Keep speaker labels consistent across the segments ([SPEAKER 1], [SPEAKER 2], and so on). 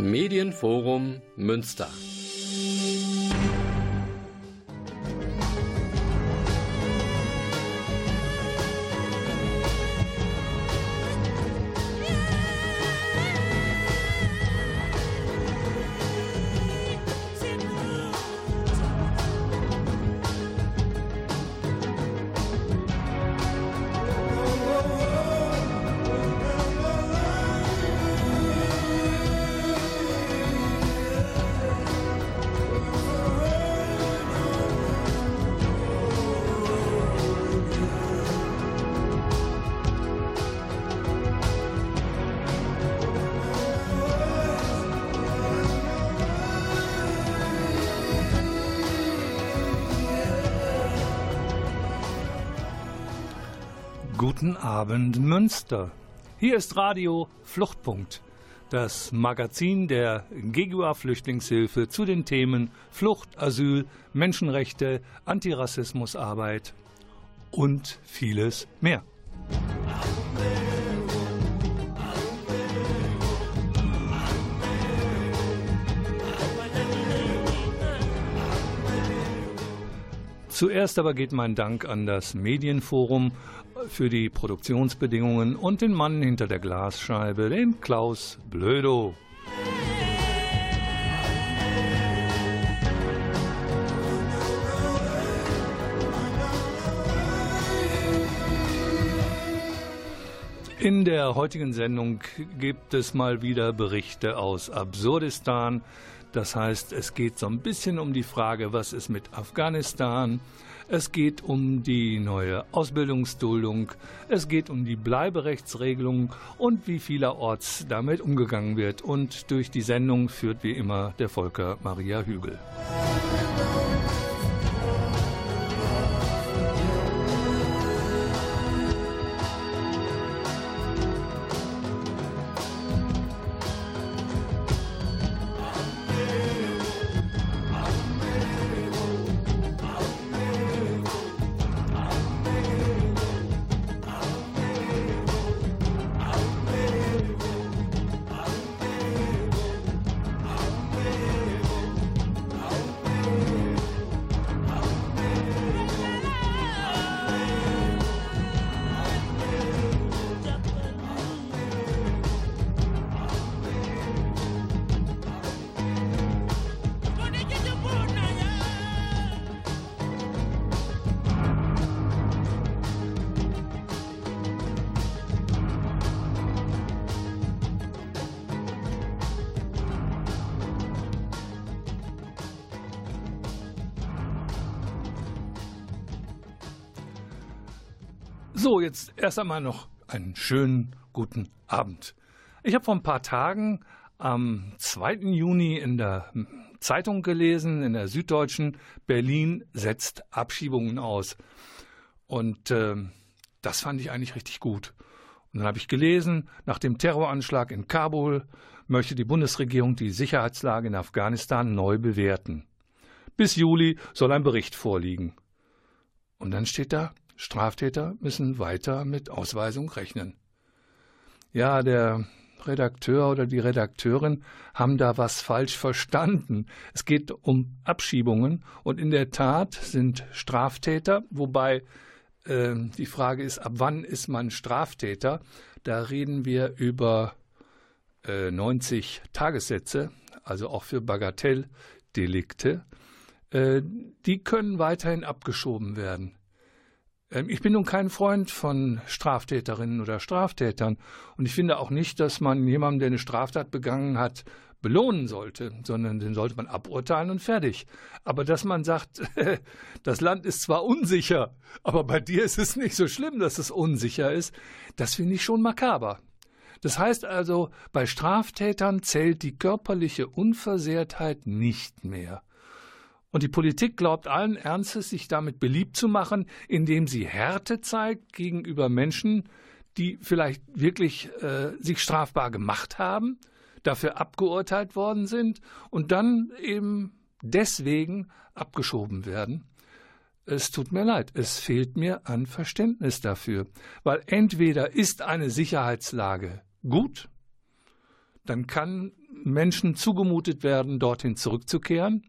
[SPEAKER 1] Medienforum Münster.
[SPEAKER 2] Abend Münster. Hier ist Radio Fluchtpunkt, das Magazin der Gegua Flüchtlingshilfe zu den Themen Flucht, Asyl, Menschenrechte, Antirassismusarbeit und vieles mehr. Zuerst aber geht mein Dank an das Medienforum für die Produktionsbedingungen und den Mann hinter der Glasscheibe, den Klaus Blödo. In der heutigen Sendung gibt es mal wieder Berichte aus Absurdistan. Das heißt, es geht so ein bisschen um die Frage, was ist mit Afghanistan? Es geht um die neue Ausbildungsduldung, es geht um die Bleiberechtsregelung und wie vielerorts damit umgegangen wird. Und durch die Sendung führt wie immer der Volker Maria Hügel. So, erst einmal noch einen schönen guten Abend. Ich habe vor ein paar Tagen am 2. Juni in der Zeitung gelesen, in der Süddeutschen, Berlin setzt Abschiebungen aus. Und äh, das fand ich eigentlich richtig gut. Und dann habe ich gelesen, nach dem Terroranschlag in Kabul möchte die Bundesregierung die Sicherheitslage in Afghanistan neu bewerten. Bis Juli soll ein Bericht vorliegen. Und dann steht da, Straftäter müssen weiter mit Ausweisung rechnen. Ja, der Redakteur oder die Redakteurin haben da was falsch verstanden. Es geht um Abschiebungen und in der Tat sind Straftäter, wobei äh, die Frage ist, ab wann ist man Straftäter? Da reden wir über äh, 90 Tagessätze, also auch für Bagatelldelikte. Äh, die können weiterhin abgeschoben werden. Ähm, ich bin nun kein Freund von Straftäterinnen oder Straftätern. Und ich finde auch nicht, dass man jemanden, der eine Straftat begangen hat, belohnen sollte, sondern den sollte man aburteilen und fertig. Aber dass man sagt, das Land ist zwar unsicher, aber bei dir ist es nicht so schlimm, dass es unsicher ist, das finde ich schon makaber. Das heißt also, bei Straftätern zählt die körperliche Unversehrtheit nicht mehr. Und die Politik glaubt allen Ernstes, sich damit beliebt zu machen, indem sie Härte zeigt gegenüber Menschen, die vielleicht wirklich äh, sich strafbar gemacht haben, dafür abgeurteilt worden sind und dann eben deswegen abgeschoben werden. Es tut mir leid, es fehlt mir an Verständnis dafür, weil entweder ist eine Sicherheitslage gut, dann kann Menschen zugemutet werden, dorthin zurückzukehren.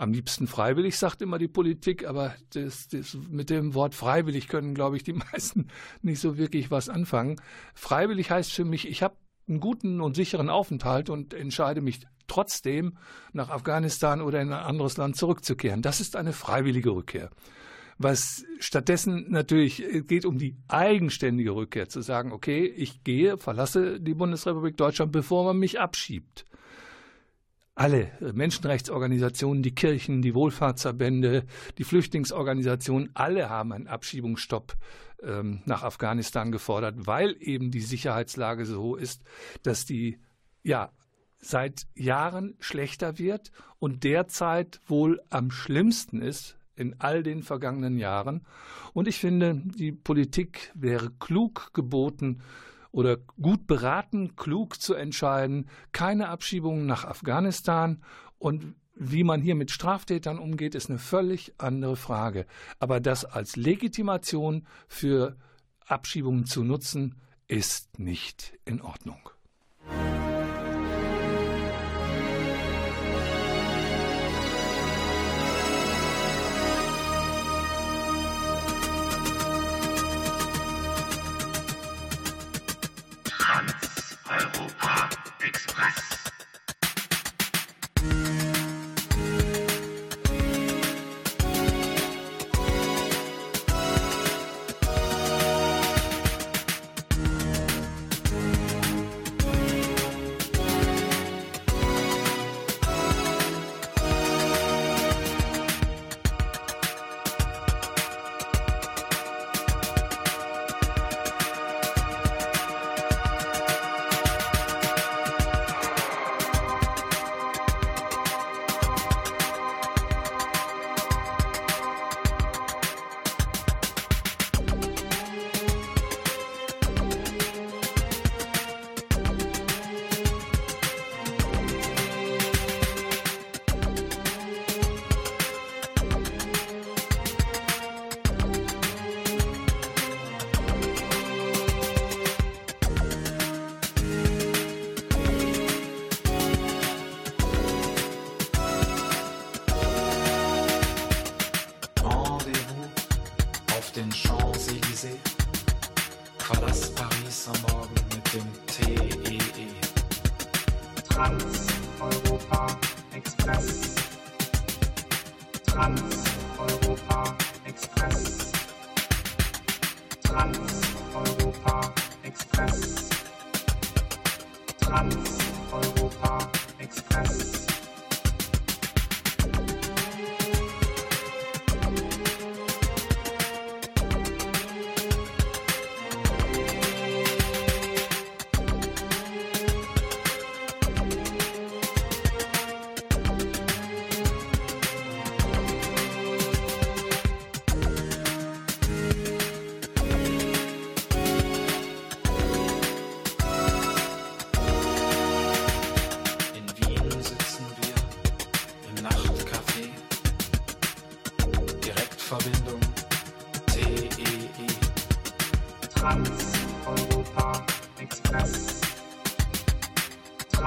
[SPEAKER 2] Am liebsten freiwillig, sagt immer die Politik, aber das, das, mit dem Wort freiwillig können, glaube ich, die meisten nicht so wirklich was anfangen. Freiwillig heißt für mich, ich habe einen guten und sicheren Aufenthalt und entscheide mich trotzdem, nach Afghanistan oder in ein anderes Land zurückzukehren. Das ist eine freiwillige Rückkehr. Was stattdessen natürlich geht um die eigenständige Rückkehr, zu sagen, okay, ich gehe, verlasse die Bundesrepublik Deutschland, bevor man mich abschiebt. Alle Menschenrechtsorganisationen, die Kirchen, die Wohlfahrtsverbände, die Flüchtlingsorganisationen, alle haben einen Abschiebungsstopp ähm, nach Afghanistan gefordert, weil eben die Sicherheitslage so ist, dass die ja seit Jahren schlechter wird und derzeit wohl am schlimmsten ist in all den vergangenen Jahren. Und ich finde, die Politik wäre klug geboten oder gut beraten, klug zu entscheiden, keine Abschiebungen nach Afghanistan und wie man hier mit Straftätern umgeht, ist eine völlig andere Frage. Aber das als Legitimation für Abschiebungen zu nutzen, ist nicht in Ordnung.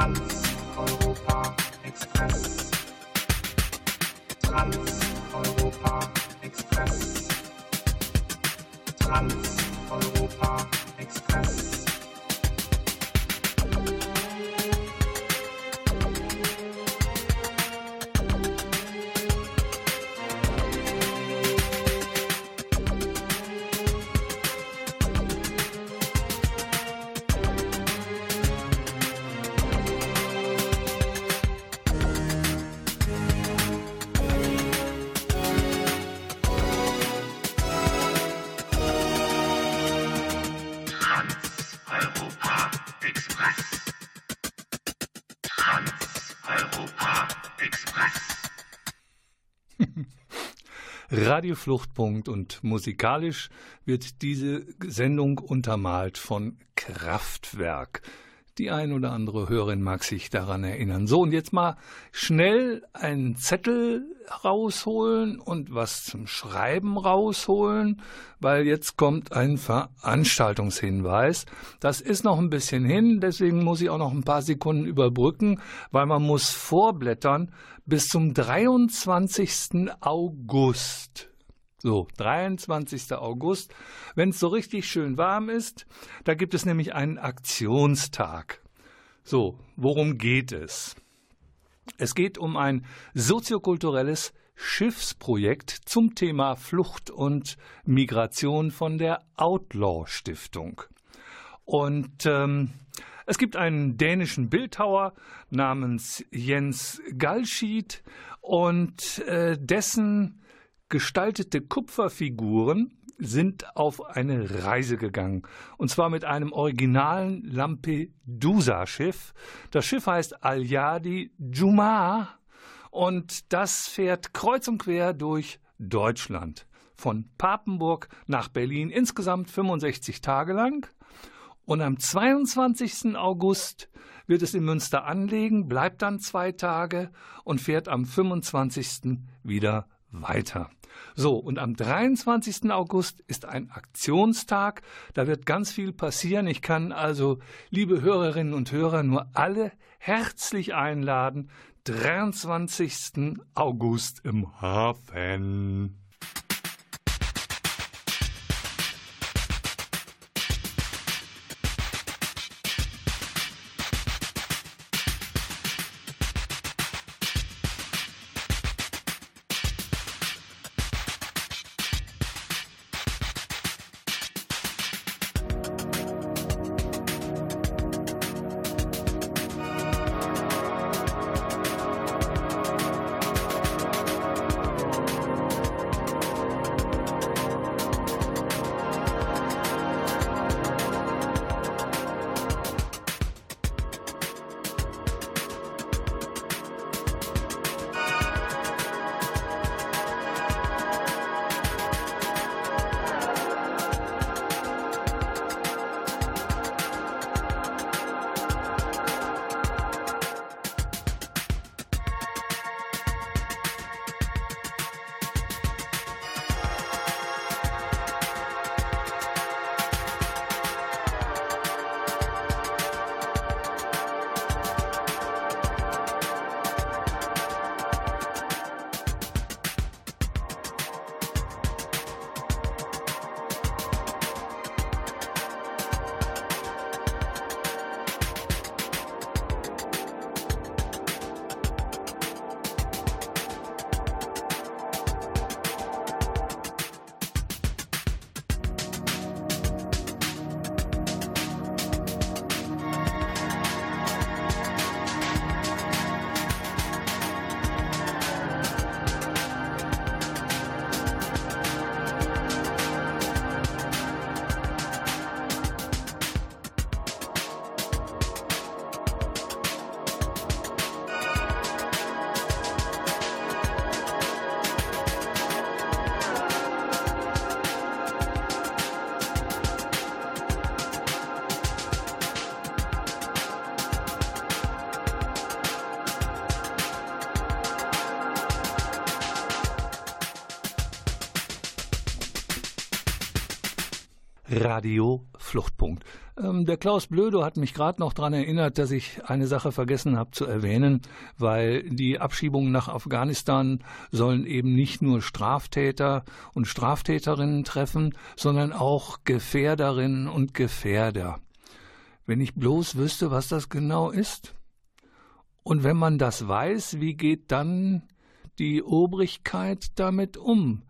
[SPEAKER 2] Trans Europa Express. Trans Europa Express. Trans Europa Express. Radio Fluchtpunkt und musikalisch wird diese Sendung untermalt von Kraftwerk. Die ein oder andere Hörerin mag sich daran erinnern. So, und jetzt mal schnell einen Zettel rausholen und was zum Schreiben rausholen, weil jetzt kommt ein Veranstaltungshinweis. Das ist noch ein bisschen hin, deswegen muss ich auch noch ein paar Sekunden überbrücken, weil man muss vorblättern bis zum 23. August. So, 23. August, wenn es so richtig schön warm ist, da gibt es nämlich einen Aktionstag. So, worum geht es? Es geht um ein soziokulturelles Schiffsprojekt zum Thema Flucht und Migration von der Outlaw Stiftung. Und ähm, es gibt einen dänischen Bildhauer namens Jens Galschied und äh, dessen gestaltete Kupferfiguren sind auf eine Reise gegangen. Und zwar mit einem originalen Lampedusa-Schiff. Das Schiff heißt Aljadi Juma und das fährt kreuz und quer durch Deutschland. Von Papenburg nach Berlin insgesamt 65 Tage lang. Und am 22. August wird es in Münster anlegen, bleibt dann zwei Tage und fährt am 25. wieder weiter. So, und am 23. August ist ein Aktionstag. Da wird ganz viel passieren. Ich kann also, liebe Hörerinnen und Hörer, nur alle herzlich einladen. 23. August im Hafen. Radio Fluchtpunkt. Ähm, der Klaus Blödo hat mich gerade noch daran erinnert, dass ich eine Sache vergessen habe zu erwähnen, weil die Abschiebungen nach Afghanistan sollen eben nicht nur Straftäter und Straftäterinnen treffen, sondern auch Gefährderinnen und Gefährder. Wenn ich bloß wüsste, was das genau ist. Und wenn man das weiß, wie geht dann die Obrigkeit damit um?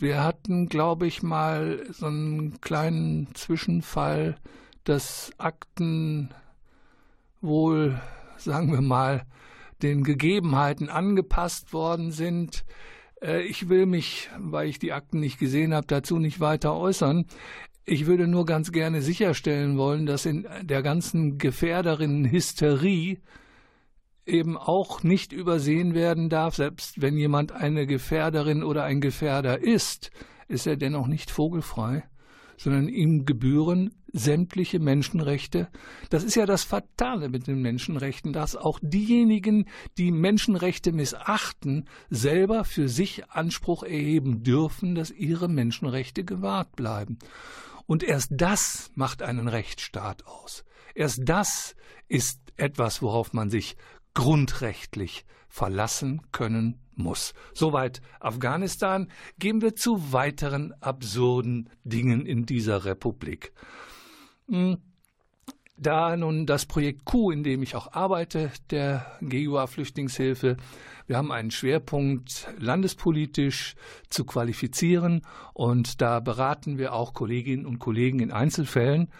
[SPEAKER 2] Wir hatten, glaube ich, mal so einen kleinen Zwischenfall, dass Akten wohl, sagen wir mal, den Gegebenheiten angepasst worden sind. Äh, ich will mich, weil ich die Akten nicht gesehen habe, dazu nicht weiter äußern. Ich würde nur ganz gerne sicherstellen wollen, dass in der ganzen Gefährderinnen-Hysterie eben auch nicht übersehen werden darf, selbst wenn jemand eine Gefährderin oder ein Gefährder ist, ist er dennoch nicht vogelfrei, sondern ihm gebühren sämtliche Menschenrechte. Das ist ja das Fatale mit den Menschenrechten, dass auch diejenigen, die Menschenrechte missachten, selber für sich Anspruch erheben dürfen, dass ihre Menschenrechte gewahrt bleiben. Und erst das macht einen Rechtsstaat aus. Erst das ist etwas, worauf man sich grundrechtlich verlassen können muss. Soweit Afghanistan. Gehen wir zu weiteren absurden Dingen in dieser Republik. Hm. Da nun das Projekt Q, in dem ich auch arbeite, der GUA Flüchtlingshilfe, wir haben einen Schwerpunkt landespolitisch zu qualifizieren und da beraten wir auch Kolleginnen und Kollegen in Einzelfällen.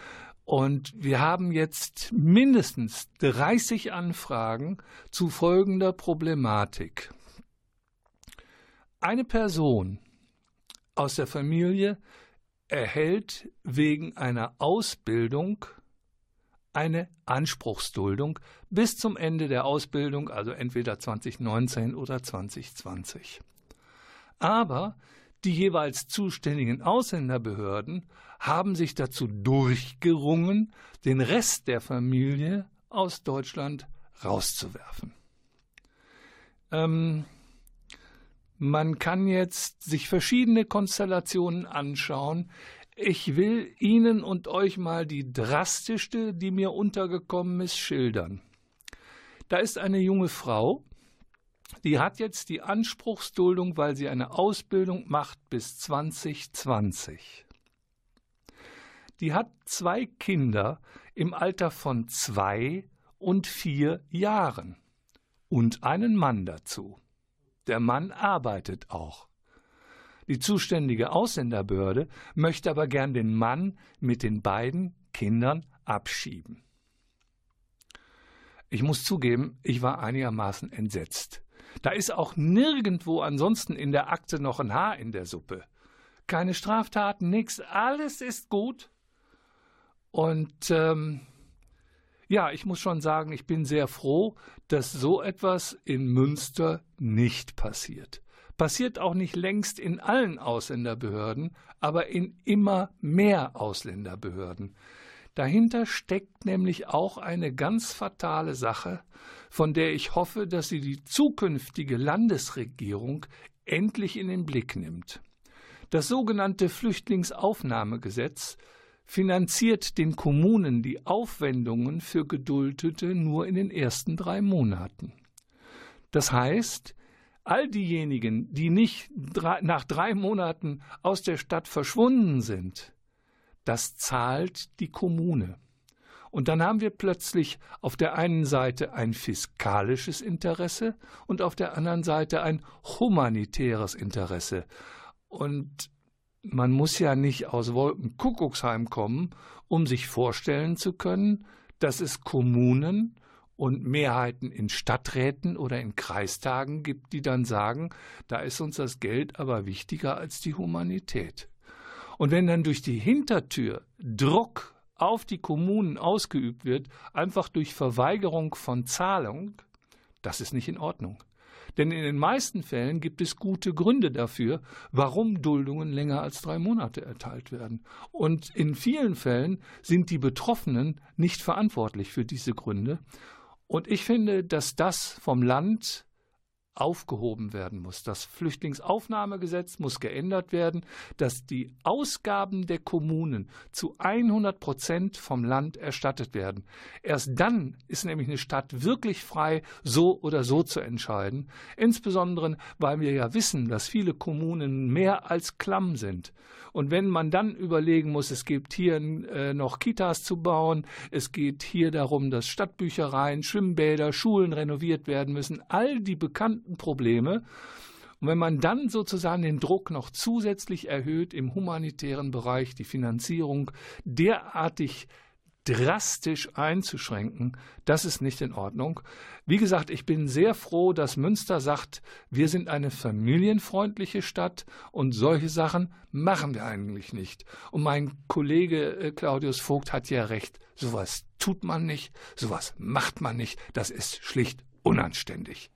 [SPEAKER 2] Und wir haben jetzt mindestens 30 Anfragen zu folgender Problematik. Eine Person aus der Familie erhält wegen einer Ausbildung eine Anspruchsduldung bis zum Ende der Ausbildung, also entweder 2019 oder 2020. Aber die jeweils zuständigen Ausländerbehörden haben sich dazu durchgerungen, den Rest der Familie aus Deutschland rauszuwerfen. Ähm, man kann jetzt sich verschiedene Konstellationen anschauen, ich will Ihnen und euch mal die drastischste, die mir untergekommen ist, schildern. Da ist eine junge Frau, die hat jetzt die Anspruchsduldung, weil sie eine Ausbildung macht bis 2020. Die hat zwei Kinder im Alter von zwei und vier Jahren und einen Mann dazu. Der Mann arbeitet auch. Die zuständige Ausländerbehörde möchte aber gern den Mann mit den beiden Kindern abschieben. Ich muss zugeben, ich war einigermaßen entsetzt. Da ist auch nirgendwo ansonsten in der Akte noch ein Haar in der Suppe. Keine Straftaten, nichts, alles ist gut. Und ähm, ja, ich muss schon sagen, ich bin sehr froh, dass so etwas in Münster nicht passiert passiert auch nicht längst in allen Ausländerbehörden, aber in immer mehr Ausländerbehörden. Dahinter steckt nämlich auch eine ganz fatale Sache, von der ich hoffe, dass sie die zukünftige Landesregierung endlich in den Blick nimmt. Das sogenannte Flüchtlingsaufnahmegesetz finanziert den Kommunen die Aufwendungen für Geduldete nur in den ersten drei Monaten. Das heißt, all diejenigen, die nicht nach drei Monaten aus der Stadt verschwunden sind, das zahlt die Kommune. Und dann haben wir plötzlich auf der einen Seite ein fiskalisches Interesse und auf der anderen Seite ein humanitäres Interesse. Und man muss ja nicht aus Wolkenkuckucksheim kommen, um sich vorstellen zu können, dass es Kommunen und Mehrheiten in Stadträten oder in Kreistagen gibt, die dann sagen, da ist uns das Geld aber wichtiger als die Humanität. Und wenn dann durch die Hintertür Druck auf die Kommunen ausgeübt wird, einfach durch Verweigerung von Zahlung, das ist nicht in Ordnung. Denn in den meisten Fällen gibt es gute Gründe dafür, warum Duldungen länger als drei Monate erteilt werden. Und in vielen Fällen sind die Betroffenen nicht verantwortlich für diese Gründe. Und ich finde, dass das vom Land aufgehoben werden muss. Das Flüchtlingsaufnahmegesetz muss geändert werden, dass die Ausgaben der Kommunen zu 100 Prozent vom Land erstattet werden. Erst dann ist nämlich eine Stadt wirklich frei, so oder so zu entscheiden. Insbesondere, weil wir ja wissen, dass viele Kommunen mehr als klamm sind. Und wenn man dann überlegen muss, es gibt hier äh, noch Kitas zu bauen, es geht hier darum, dass Stadtbüchereien, Schwimmbäder, Schulen renoviert werden müssen, all die bekannten Probleme. Und wenn man dann sozusagen den Druck noch zusätzlich erhöht im humanitären Bereich, die Finanzierung derartig drastisch einzuschränken, das ist nicht in Ordnung. Wie gesagt, ich bin sehr froh, dass Münster sagt, wir sind eine familienfreundliche Stadt und solche Sachen machen wir eigentlich nicht. Und mein Kollege äh, Claudius Vogt hat ja recht, sowas tut man nicht, sowas macht man nicht, das ist schlicht unanständig.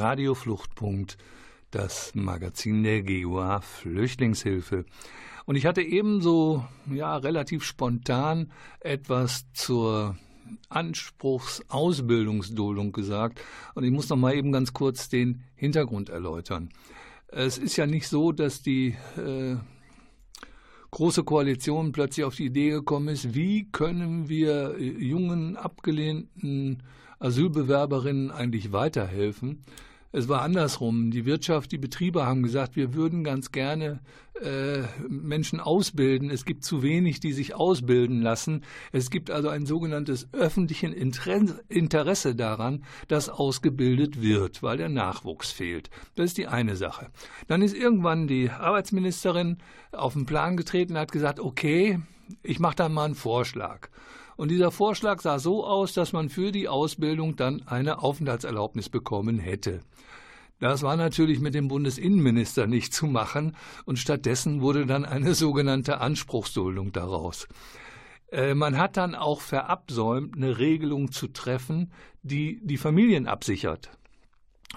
[SPEAKER 2] Radio Fluchtpunkt, das Magazin der GUA Flüchtlingshilfe. Und ich hatte ebenso, ja, relativ spontan etwas zur Anspruchsausbildungsduldung gesagt. Und ich muss noch mal eben ganz kurz den Hintergrund erläutern. Es ist ja nicht so, dass die äh, Große Koalition plötzlich auf die Idee gekommen ist, wie können wir jungen, abgelehnten Asylbewerberinnen eigentlich weiterhelfen, es war andersrum. Die Wirtschaft, die Betriebe haben gesagt, wir würden ganz gerne äh, Menschen ausbilden. Es gibt zu wenig, die sich ausbilden lassen. Es gibt also ein sogenanntes öffentlichen Interesse daran, dass ausgebildet wird, weil der Nachwuchs fehlt. Das ist die eine Sache. Dann ist irgendwann die Arbeitsministerin auf den Plan getreten und hat gesagt, okay, ich mache da mal einen Vorschlag. Und dieser Vorschlag sah so aus, dass man für die Ausbildung dann eine Aufenthaltserlaubnis bekommen hätte. Das war natürlich mit dem Bundesinnenminister nicht zu machen und stattdessen wurde dann eine sogenannte Anspruchsduldung daraus. Äh, man hat dann auch verabsäumt, eine Regelung zu treffen, die die Familien absichert.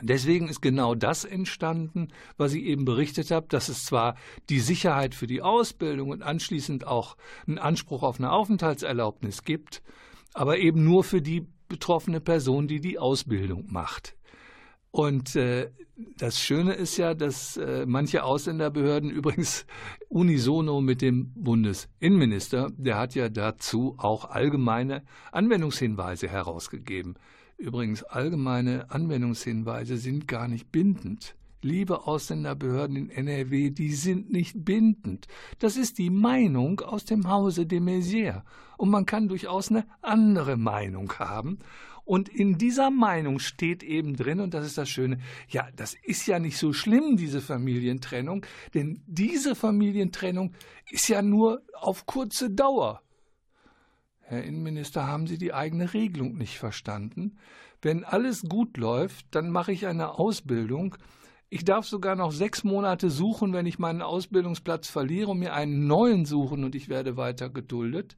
[SPEAKER 2] Deswegen ist genau das entstanden, was ich eben berichtet habe, dass es zwar die Sicherheit für die Ausbildung und anschließend auch einen Anspruch auf eine Aufenthaltserlaubnis gibt, aber eben nur für die betroffene Person, die die Ausbildung macht. Und äh, das Schöne ist ja, dass äh, manche Ausländerbehörden übrigens unisono mit dem Bundesinnenminister, der hat ja dazu auch allgemeine Anwendungshinweise herausgegeben. Übrigens, allgemeine Anwendungshinweise sind gar nicht bindend. Liebe Ausländerbehörden in NRW, die sind nicht bindend. Das ist die Meinung aus dem Hause de Maizière. Und man kann durchaus eine andere Meinung haben. Und in dieser Meinung steht eben drin, und das ist das Schöne, ja, das ist ja nicht so schlimm, diese Familientrennung, denn diese Familientrennung ist ja nur auf kurze Dauer. Herr Innenminister, haben Sie die eigene Regelung nicht verstanden? Wenn alles gut läuft, dann mache ich eine Ausbildung. Ich darf sogar noch sechs Monate suchen, wenn ich meinen Ausbildungsplatz verliere und mir einen neuen suchen und ich werde weiter geduldet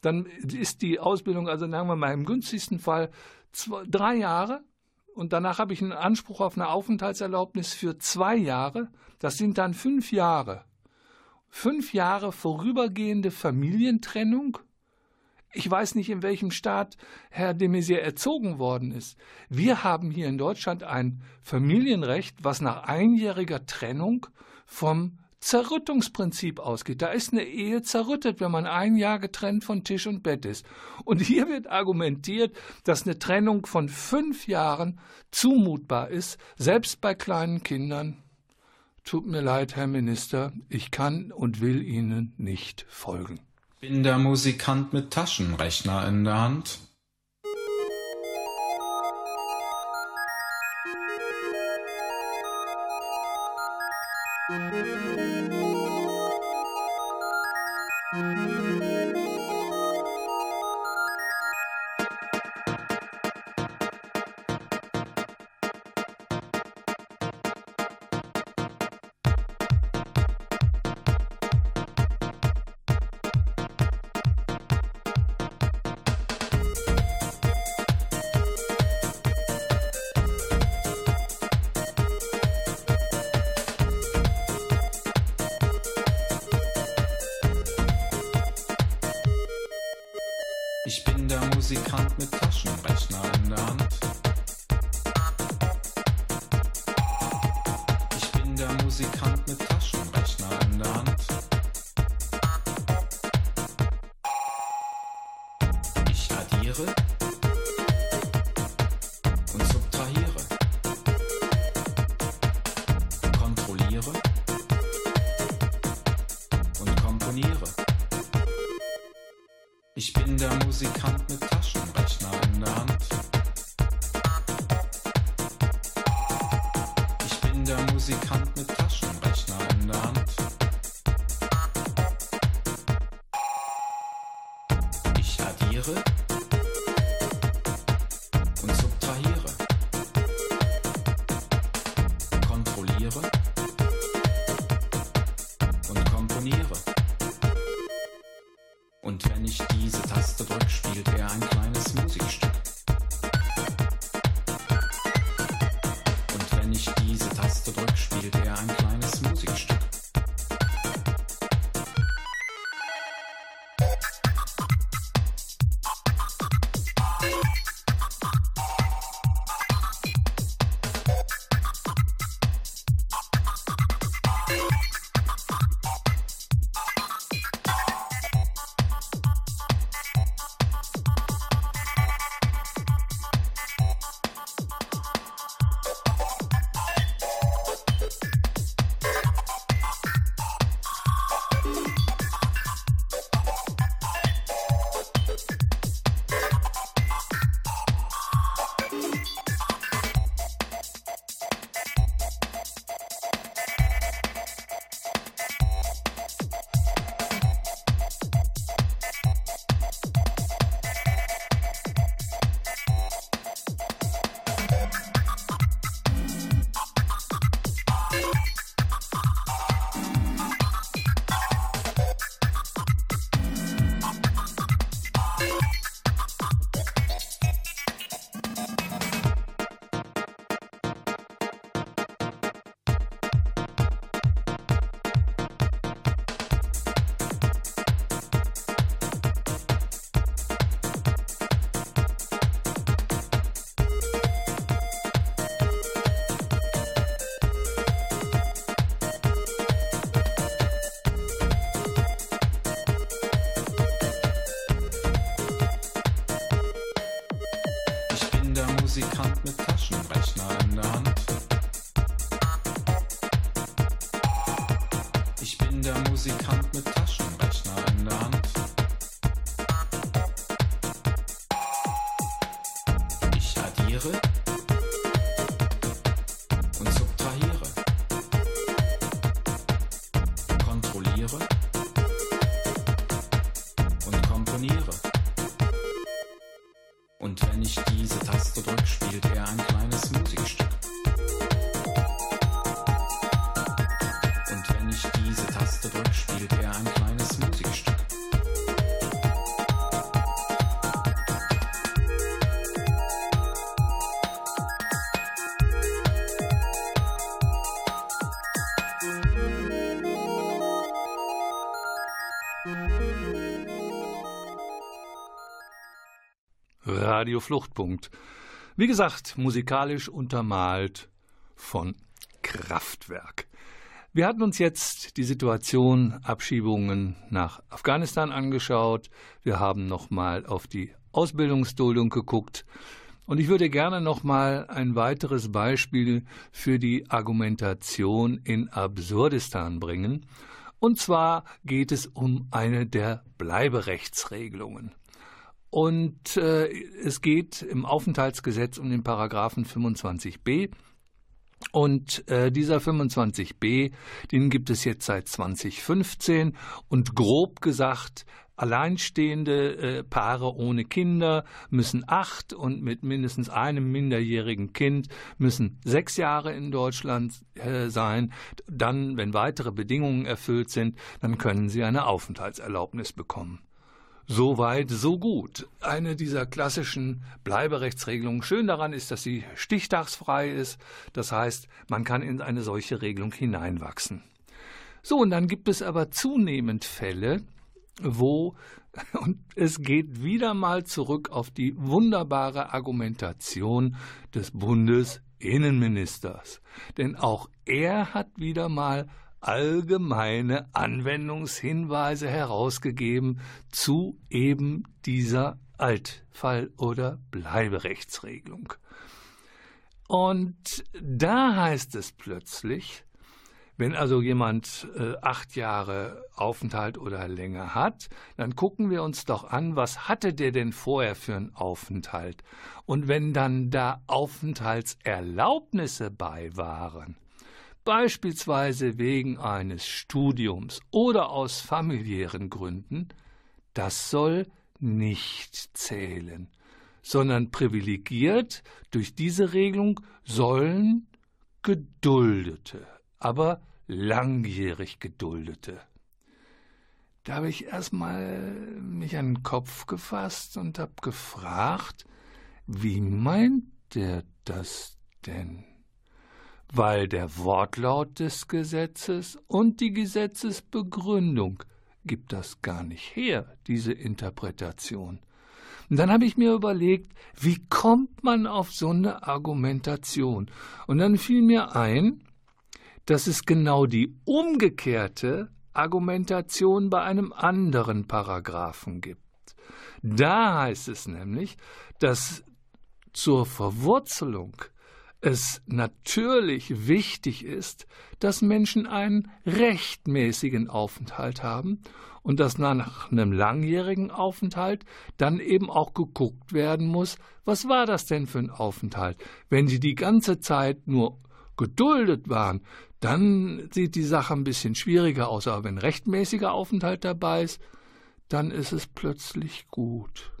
[SPEAKER 2] dann ist die Ausbildung, also sagen wir mal im günstigsten Fall zwei, drei Jahre und danach habe ich einen Anspruch auf eine Aufenthaltserlaubnis für zwei Jahre. Das sind dann fünf Jahre. Fünf Jahre vorübergehende Familientrennung. Ich weiß nicht, in welchem Staat Herr de Maizière erzogen worden ist. Wir haben hier in Deutschland ein Familienrecht, was nach einjähriger Trennung vom Zerrüttungsprinzip ausgeht. Da ist eine Ehe zerrüttet, wenn man ein Jahr getrennt von Tisch und Bett ist. Und hier wird argumentiert, dass eine Trennung von fünf Jahren zumutbar ist, selbst bei kleinen Kindern. Tut mir leid, Herr Minister, ich kann und will Ihnen nicht folgen
[SPEAKER 1] bin der Musikant mit Taschenrechner in der Hand. Musik
[SPEAKER 2] Radio Fluchtpunkt. Wie gesagt, musikalisch untermalt von Kraftwerk. Wir hatten uns jetzt die Situation Abschiebungen nach Afghanistan angeschaut. Wir haben nochmal auf die Ausbildungsduldung geguckt. Und ich würde gerne nochmal ein weiteres Beispiel für die Argumentation in Absurdistan bringen. Und zwar geht es um eine der Bleiberechtsregelungen. Und äh, es geht im Aufenthaltsgesetz um den Paragraphen 25b. Und äh, dieser 25b, den gibt es jetzt seit 2015 und grob gesagt, alleinstehende äh, Paare ohne Kinder müssen acht und mit mindestens einem minderjährigen Kind müssen sechs Jahre in Deutschland äh, sein. Dann, wenn weitere Bedingungen erfüllt sind, dann können sie eine Aufenthaltserlaubnis bekommen. So weit, so gut. Eine dieser klassischen Bleiberechtsregelungen. Schön daran ist, dass sie stichtagsfrei ist. Das heißt, man kann in eine solche Regelung hineinwachsen. So, und dann gibt es aber zunehmend Fälle, wo, und es geht wieder mal zurück auf die wunderbare Argumentation des Bundesinnenministers. Denn auch er hat wieder mal allgemeine Anwendungshinweise herausgegeben zu eben dieser Altfall- oder Bleiberechtsregelung. Und da heißt es plötzlich, wenn also jemand äh, acht Jahre Aufenthalt oder länger hat, dann gucken wir uns doch an, was hatte der denn vorher für einen Aufenthalt? Und wenn dann da Aufenthaltserlaubnisse bei waren, beispielsweise wegen eines Studiums oder aus familiären Gründen, das soll nicht zählen, sondern privilegiert durch diese Regelung sollen Geduldete, aber langjährig Geduldete. Da habe ich erstmal mich an den Kopf gefasst und habe gefragt, wie meint der das denn? Weil der Wortlaut des Gesetzes und die Gesetzesbegründung gibt das gar nicht her, diese Interpretation. Und dann habe ich mir überlegt, wie kommt man auf so eine Argumentation? Und dann fiel mir ein, dass es genau die umgekehrte Argumentation bei einem anderen Paragraphen gibt. Da heißt es nämlich, dass zur Verwurzelung es natürlich wichtig ist, dass Menschen einen rechtmäßigen Aufenthalt haben und dass nach einem langjährigen Aufenthalt dann eben auch geguckt werden muss, was war das denn für ein Aufenthalt? Wenn sie die ganze Zeit nur geduldet waren, dann sieht die Sache ein bisschen schwieriger aus. Aber wenn rechtmäßiger Aufenthalt dabei ist, dann ist es plötzlich gut.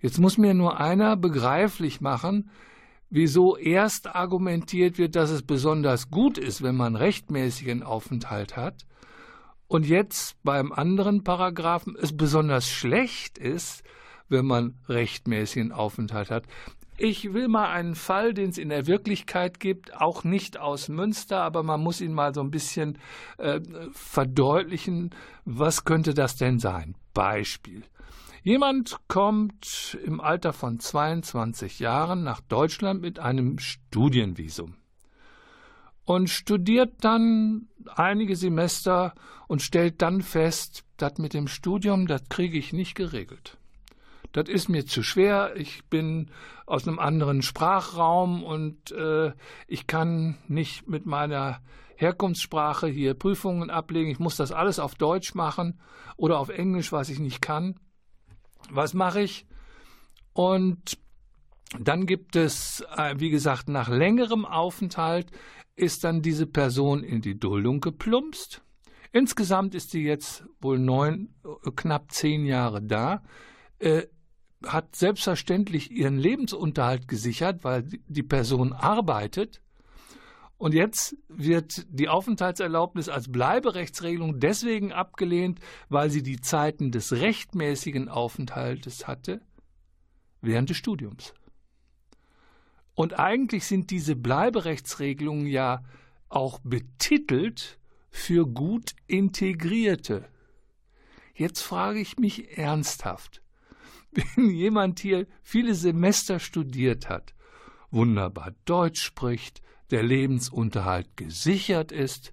[SPEAKER 2] Jetzt muss mir nur einer begreiflich machen, wieso erst argumentiert wird, dass es besonders gut ist, wenn man rechtmäßigen Aufenthalt hat, und jetzt beim anderen Paragraphen es besonders schlecht ist, wenn man rechtmäßigen Aufenthalt hat. Ich will mal einen Fall, den es in der Wirklichkeit gibt, auch nicht aus Münster, aber man muss ihn mal so ein bisschen äh, verdeutlichen. Was könnte das denn sein? Beispiel. Jemand kommt im Alter von 22 Jahren nach Deutschland mit einem Studienvisum und studiert dann einige Semester und stellt dann fest, das mit dem Studium, das kriege ich nicht geregelt. Das ist mir zu schwer. Ich bin aus einem anderen Sprachraum und äh, ich kann nicht mit meiner Herkunftssprache hier Prüfungen ablegen. Ich muss das alles auf Deutsch machen oder auf Englisch, was ich nicht kann was mache ich? Und dann gibt es, äh, wie gesagt, nach längerem Aufenthalt ist dann diese Person in die Duldung geplumpst. Insgesamt ist sie jetzt wohl neun, äh, knapp zehn Jahre da, äh, hat selbstverständlich ihren Lebensunterhalt gesichert, weil die Person arbeitet und jetzt wird die Aufenthaltserlaubnis als Bleiberechtsregelung deswegen abgelehnt, weil sie die Zeiten des rechtmäßigen Aufenthaltes hatte während des Studiums. Und eigentlich sind diese Bleiberechtsregelungen ja auch betitelt für gut integrierte. Jetzt frage ich mich ernsthaft, wenn jemand hier viele Semester studiert hat, wunderbar Deutsch spricht, der Lebensunterhalt gesichert ist.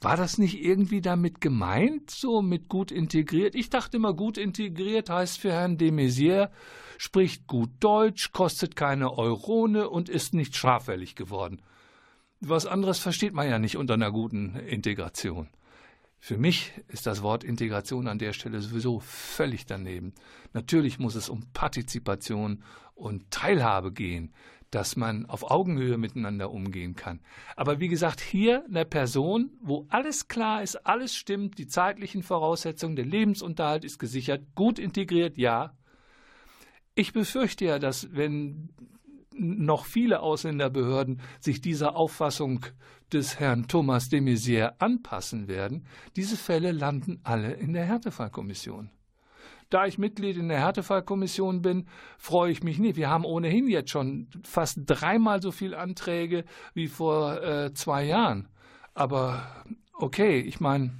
[SPEAKER 2] War das nicht irgendwie damit gemeint, so mit gut integriert? Ich dachte immer, gut integriert heißt für Herrn de Maizière, spricht gut Deutsch, kostet keine Eurone und ist nicht straffällig geworden. Was anderes versteht man ja nicht unter einer guten Integration. Für mich ist das Wort Integration an der Stelle sowieso völlig daneben. Natürlich muss es um Partizipation und Teilhabe gehen dass man auf Augenhöhe miteinander umgehen kann. Aber wie gesagt, hier eine Person, wo alles klar ist, alles stimmt, die zeitlichen Voraussetzungen, der Lebensunterhalt ist gesichert, gut integriert, ja. Ich befürchte ja, dass wenn noch viele Ausländerbehörden sich dieser Auffassung des Herrn Thomas de Maizière anpassen werden, diese Fälle landen alle in der Härtefallkommission. Da ich Mitglied in der Härtefallkommission bin, freue ich mich nicht. Wir haben ohnehin jetzt schon fast dreimal so viele Anträge wie vor äh, zwei Jahren. Aber okay, ich meine,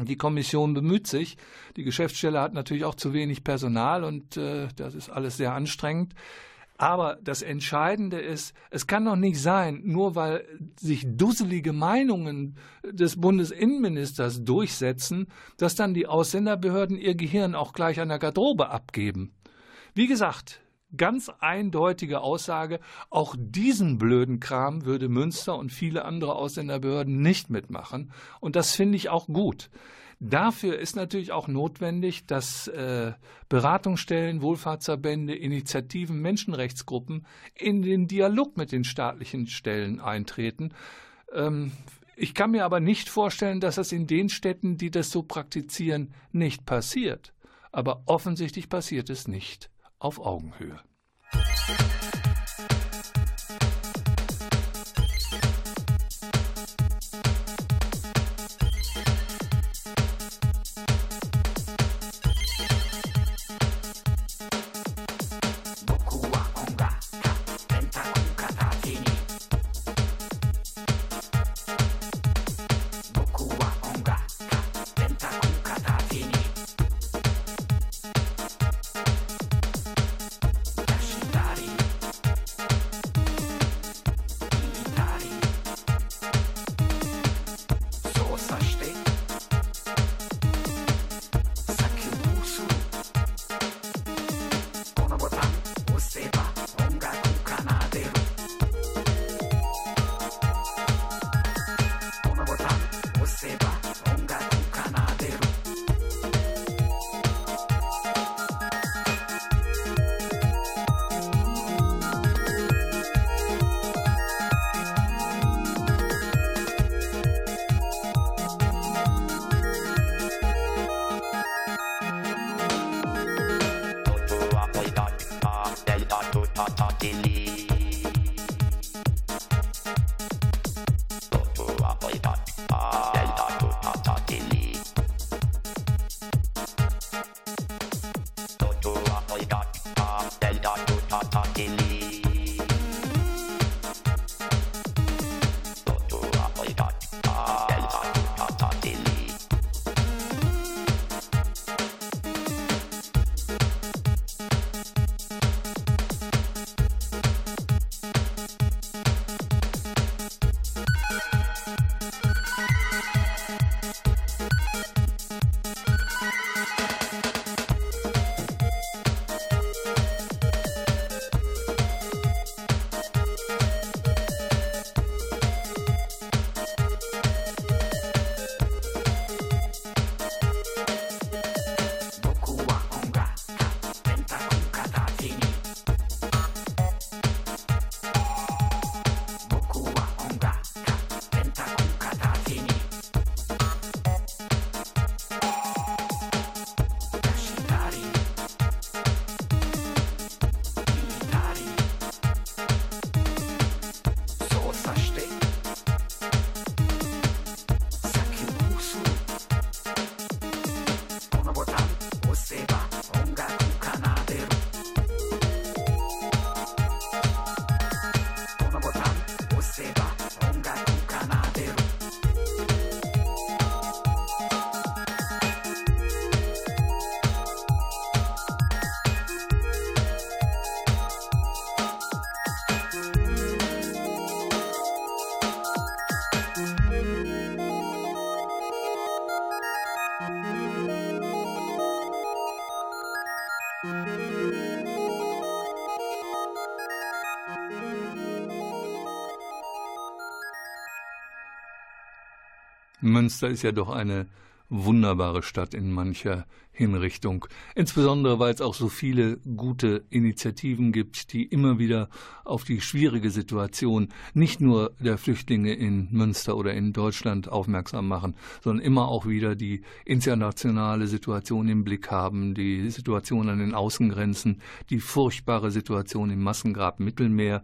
[SPEAKER 2] die Kommission bemüht sich. Die Geschäftsstelle hat natürlich auch zu wenig Personal und äh, das ist alles sehr anstrengend. Aber das Entscheidende ist, es kann doch nicht sein, nur weil sich dusselige Meinungen des Bundesinnenministers durchsetzen, dass dann die Ausländerbehörden ihr Gehirn auch gleich an der Garderobe abgeben. Wie gesagt, ganz eindeutige Aussage, auch diesen blöden Kram würde Münster und viele andere Ausländerbehörden nicht mitmachen. Und das finde ich auch gut. Dafür ist natürlich auch notwendig, dass äh, Beratungsstellen, Wohlfahrtsverbände, Initiativen, Menschenrechtsgruppen in den Dialog mit den staatlichen Stellen eintreten. Ähm, ich kann mir aber nicht vorstellen, dass das in den Städten, die das so praktizieren, nicht passiert. Aber offensichtlich passiert es nicht auf Augenhöhe. Münster ist ja doch eine wunderbare Stadt in mancher Hinrichtung. Insbesondere, weil es auch so viele gute Initiativen gibt, die immer wieder auf die schwierige Situation nicht nur der Flüchtlinge in Münster oder in Deutschland aufmerksam machen, sondern immer auch wieder die internationale Situation im Blick haben, die Situation an den Außengrenzen, die furchtbare Situation im Massengrab Mittelmeer.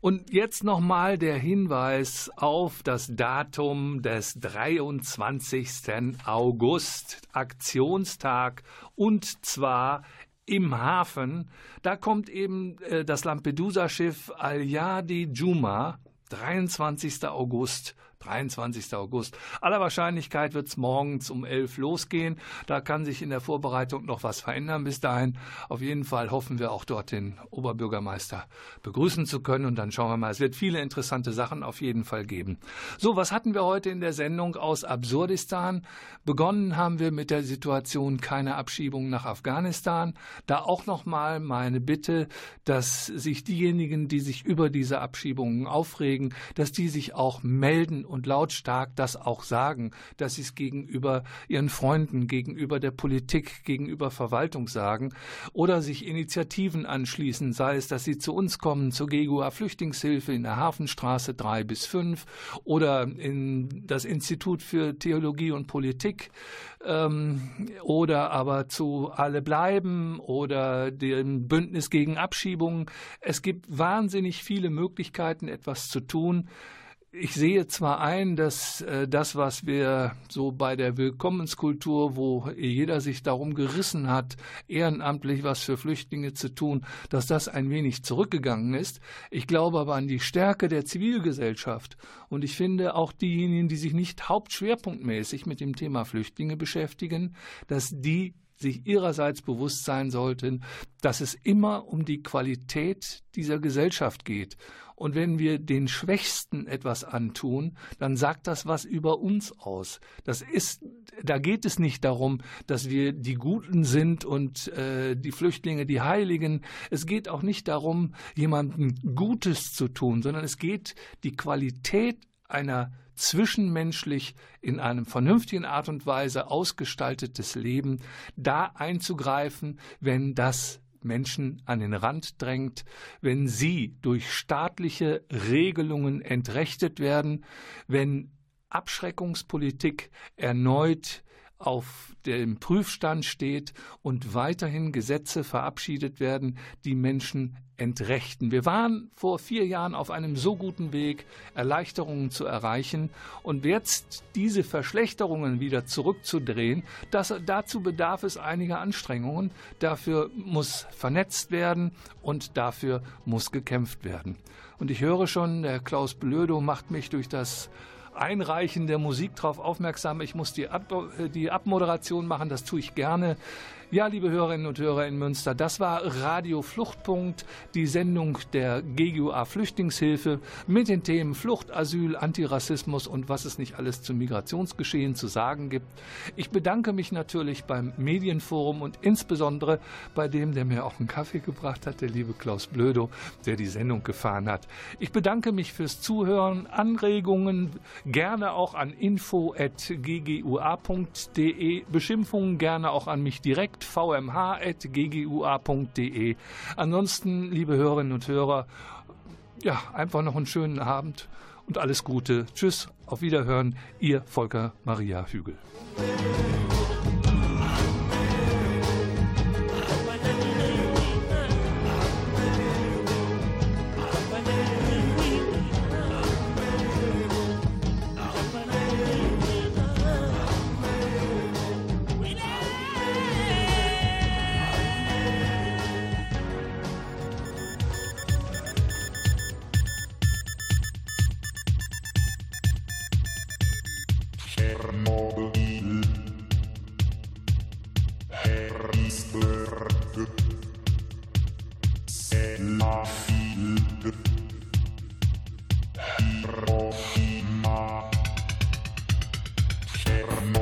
[SPEAKER 2] Und jetzt nochmal der Hinweis auf das Datum des 23. August, Aktionstag, und zwar im Hafen. Da kommt eben äh, das Lampedusa-Schiff Al-Yadi Juma, 23. August 23. August. Aller Wahrscheinlichkeit wird es morgens um 11 losgehen. Da kann sich in der Vorbereitung noch was verändern bis dahin. Auf jeden Fall hoffen wir auch dort den Oberbürgermeister begrüßen zu können. Und dann schauen wir mal. Es wird viele interessante Sachen auf jeden Fall geben. So, was hatten wir heute in der Sendung aus Absurdistan? Begonnen haben wir mit der Situation keine Abschiebung nach Afghanistan. Da auch nochmal meine Bitte, dass sich diejenigen, die sich über diese Abschiebungen aufregen, dass die sich auch melden und lautstark das auch sagen, dass sie es gegenüber ihren Freunden, gegenüber der Politik, gegenüber Verwaltung sagen oder sich Initiativen anschließen, sei es, dass sie zu uns kommen, zur GEGUA Flüchtlingshilfe in der Hafenstraße 3 bis 5 oder in das Institut für Theologie und Politik ähm, oder aber zu Alle bleiben oder dem Bündnis gegen Abschiebungen. Es gibt wahnsinnig viele Möglichkeiten, etwas zu tun ich sehe zwar ein, dass äh, das, was wir so bei der Willkommenskultur, wo jeder sich darum gerissen hat, ehrenamtlich was für Flüchtlinge zu tun, dass das ein wenig zurückgegangen ist. Ich glaube aber an die Stärke der Zivilgesellschaft. Und ich finde auch diejenigen, die sich nicht hauptschwerpunktmäßig mit dem Thema Flüchtlinge beschäftigen, dass die sich ihrerseits bewusst sein sollten, dass es immer um die Qualität dieser Gesellschaft geht. Und wenn wir den Schwächsten etwas antun, dann sagt das was über uns aus. Das ist, da geht es nicht darum, dass wir die Guten sind und äh, die Flüchtlinge die Heiligen. Es geht auch nicht darum, jemandem Gutes zu tun, sondern es geht die Qualität einer zwischenmenschlich in einem vernünftigen Art und Weise ausgestaltetes Leben da einzugreifen, wenn das Menschen an den Rand drängt, wenn sie durch staatliche Regelungen entrechtet werden, wenn Abschreckungspolitik erneut auf dem Prüfstand steht und weiterhin Gesetze verabschiedet werden, die Menschen entrechten. Wir waren vor vier Jahren auf einem so guten Weg, Erleichterungen zu erreichen und jetzt diese Verschlechterungen wieder zurückzudrehen, das, dazu bedarf es einiger Anstrengungen. Dafür muss vernetzt werden und dafür muss gekämpft werden. Und ich höre schon, der Klaus Blödo macht mich durch das Einreichen der Musik darauf aufmerksam. Ich muss die, Ab die Abmoderation machen, das tue ich gerne. Ja, liebe Hörerinnen und Hörer in Münster, das war Radio Fluchtpunkt, die Sendung der GUA Flüchtlingshilfe mit den Themen Flucht, Asyl, Antirassismus und was es nicht alles zum Migrationsgeschehen zu sagen gibt. Ich bedanke mich natürlich beim Medienforum und insbesondere bei dem, der mir auch einen Kaffee gebracht hat, der liebe Klaus Blödo, der die Sendung gefahren hat. Ich bedanke mich fürs Zuhören, Anregungen gerne auch an info.ggua.de, Beschimpfungen gerne auch an mich direkt vmh.ggua.de. Ansonsten, liebe Hörerinnen und Hörer, ja, einfach noch einen schönen Abend und alles Gute. Tschüss, auf Wiederhören, Ihr Volker Maria Hügel.
[SPEAKER 1] mm.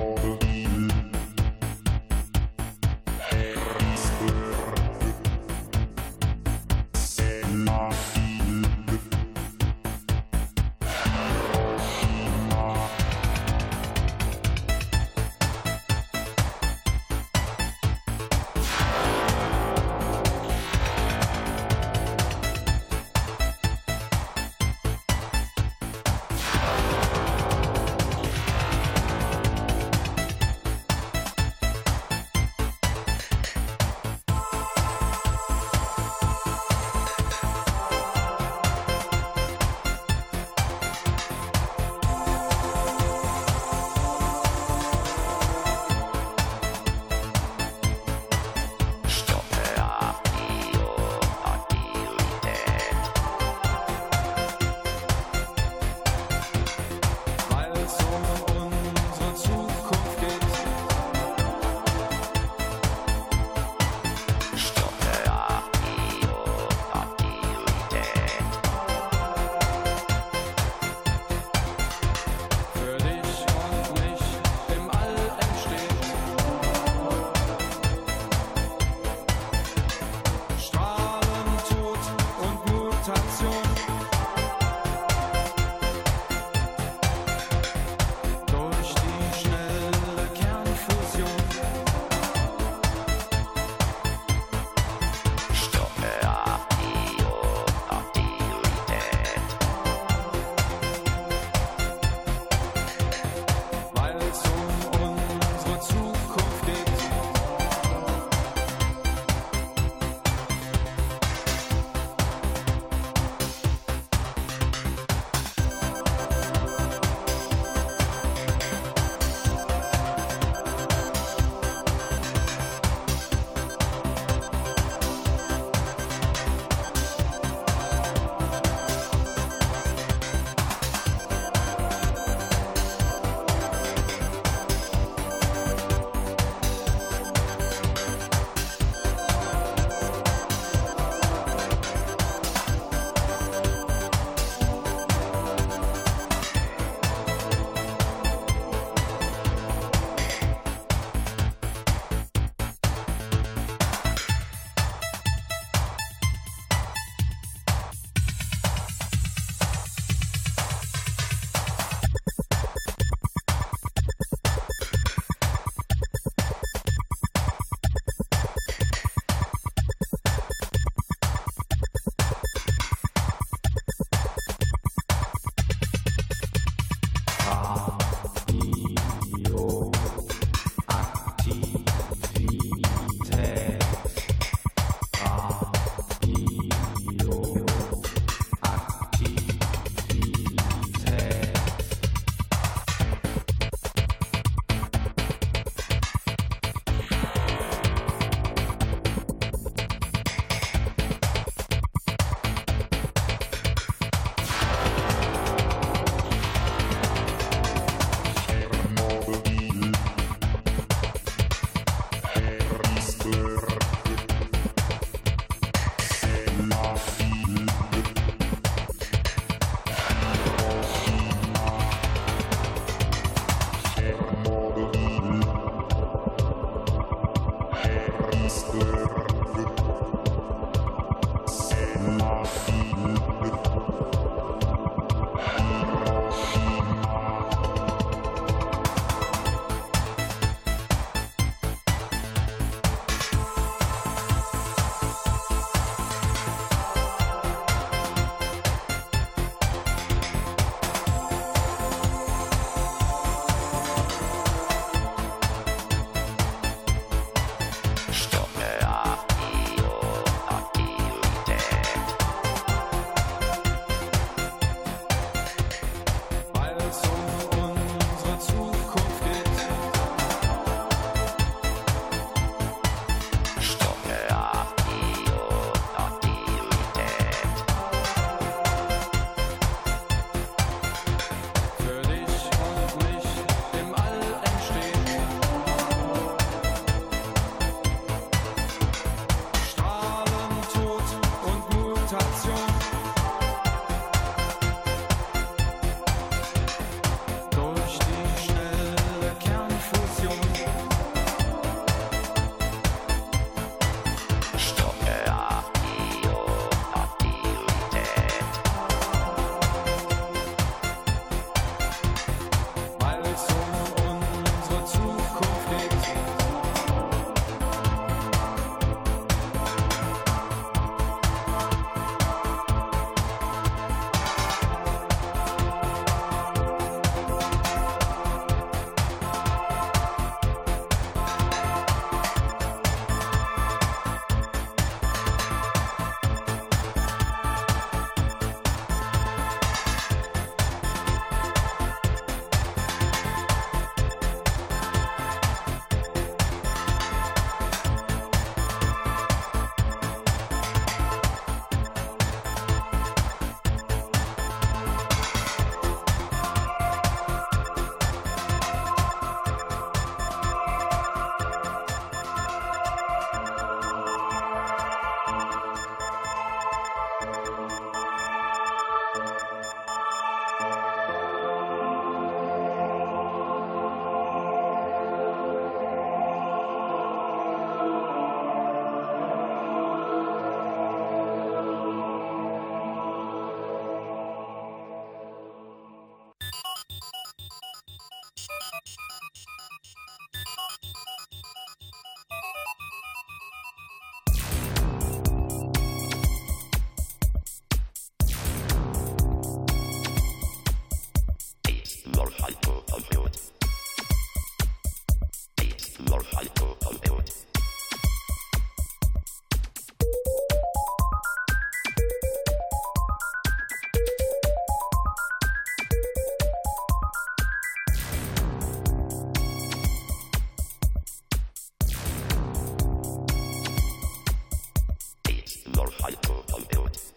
[SPEAKER 1] hyper on it.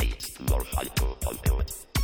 [SPEAKER 1] It's more hyper on it.